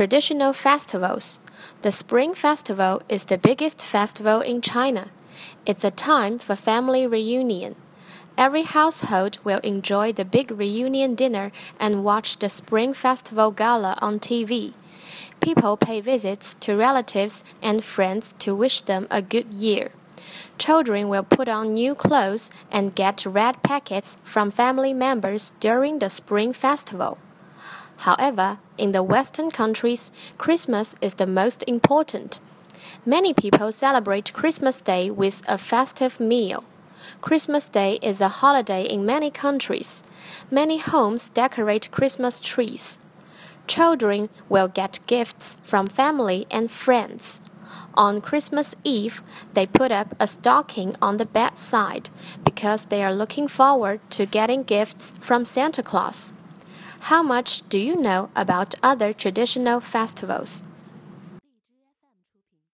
Traditional festivals. The Spring Festival is the biggest festival in China. It's a time for family reunion. Every household will enjoy the big reunion dinner and watch the Spring Festival gala on TV. People pay visits to relatives and friends to wish them a good year. Children will put on new clothes and get red packets from family members during the Spring Festival. However, in the Western countries, Christmas is the most important. Many people celebrate Christmas Day with a festive meal. Christmas Day is a holiday in many countries. Many homes decorate Christmas trees. Children will get gifts from family and friends. On Christmas Eve, they put up a stocking on the bedside because they are looking forward to getting gifts from Santa Claus. How much do you know about other traditional festivals?